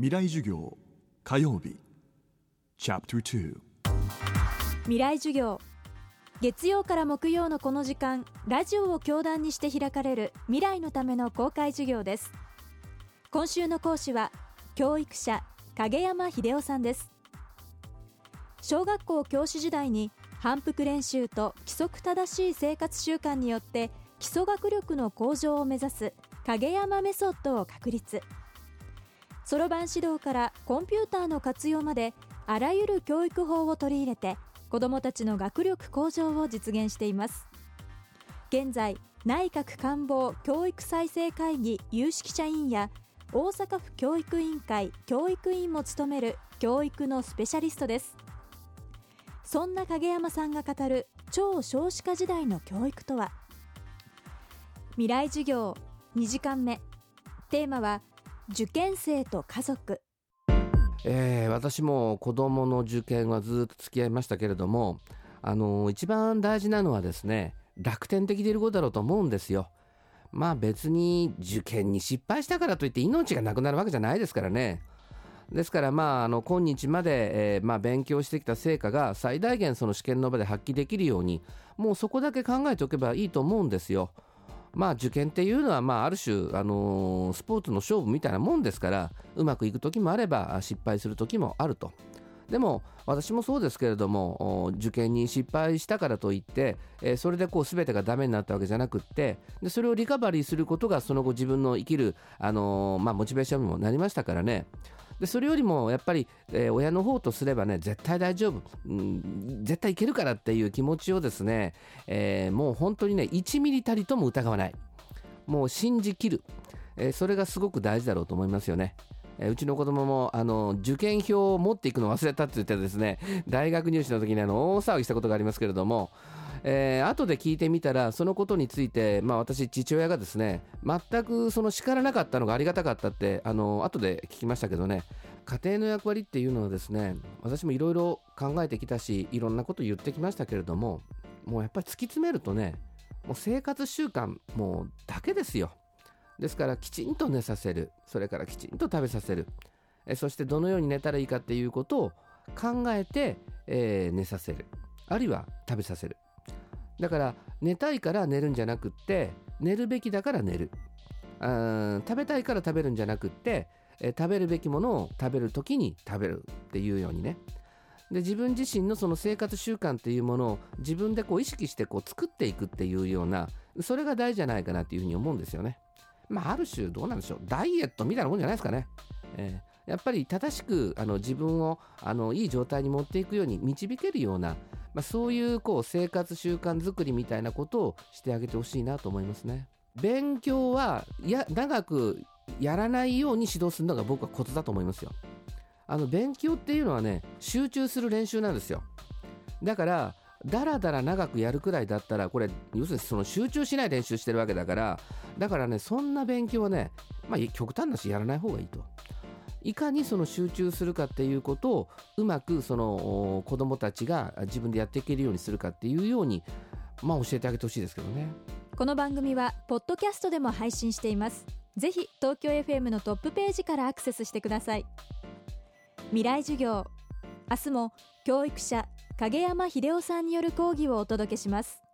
未来授業火曜日。未来授業。月曜から木曜のこの時間ラジオを教壇にして開かれる未来のための公開授業です。今週の講師は教育者影山秀夫さんです。小学校教師時代に反復練習と規則正しい生活習慣によって基礎学力の向上を目指す影山メソッドを確立。そろばん指導からコンピューターの活用まであらゆる教育法を取り入れて子どもたちの学力向上を実現しています。現在内閣官房教育再生会議有識者委員や大阪府教育委員会教育委員も務める教育のスペシャリストです。そんな影山さんが語る超少子化時代の教育とは？未来授業2時間目。テーマは受験生と家族えー、私も子供の受験はずっと付き合いましたけれども、あのー、一番大事なのはですね、楽天的でいることだろうと思うんですよ。まあ別に受験に失敗したからといって命がなくなるわけじゃないですからね。ですからまああの今日まで、えー、まあ勉強してきた成果が最大限その試験の場で発揮できるように、もうそこだけ考えておけばいいと思うんですよ。まあ受験っていうのは、まあある種、あのー、スポーツの勝負みたいなもんですから、うまくいく時もあれば失敗する時もあると。でも私もそうですけれども受験に失敗したからといって、えー、それでこう全てがダメになったわけじゃなくってでそれをリカバリーすることがその後自分の生きる、あのー、まあ、モチベーションにもなりましたからねでそれよりもやっぱり、えー、親の方とすればね絶対大丈夫、うん、絶対いけるからっていう気持ちをですね、えー、もう本当にね1ミリたりとも疑わない。もう信じきる、えー、それがすごく大事だろうと思いますよね。うちの子供もあの受験票を持っていくの忘れたって言ってですね大学入試の時にあの大騒ぎしたことがありますけれどもえー、後で聞いてみたらそのことについて、まあ、私父親がですね全くその叱らなかったのがありがたかったってあの後で聞きましたけどね。家庭の役割っていうのはですね私もいろいろ考えてきたしいろんなこと言ってきましたけれどももうやっぱり突き詰めるとねもう生活習慣もうだけですよ。ですからきちんと寝させる。それからきちんと食べさせる。えそしてどのように寝たらいいかっていうことを考えて、えー、寝させる。あるいは食べさせる。だから寝たいから寝るんじゃなくって寝るべきだから寝る食べたいから食べるんじゃなくって、食べるべきものを食べる時に食べるっていうようにねで自分自身のその生活習慣っていうものを自分でこう意識してこう作っていくっていうようなそれが大事じゃないかなっていうふうに思うんですよね。まあある種どうなんでしょうダイエットみたいなもんじゃないですかね。えー、やっぱり正しくあの自分をあのいい状態に持っていくように導けるようなまあ、そういうこう生活習慣づくりみたいなことをしてあげてほしいなと思いますね。勉強はや長くやらないように指導するのが僕はコツだと思いますよ。あの勉強っていうのはね集中する練習なんですよ。だからだらだら長くやるくらいだったらこれ要するにその集中しない練習してるわけだからだからねそんな勉強はねまあ極端なしやらない方がいいと。いかにその集中するかっていうことをうまくその子どもたちが自分でやっていけるようにするかっていうように、まあ、教えてあげてほしいですけどね。この番組はポッドキャストでも配信しています。ぜひ東京 FM のトップページからアクセスしてください。未来授業。明日も教育者影山秀夫さんによる講義をお届けします。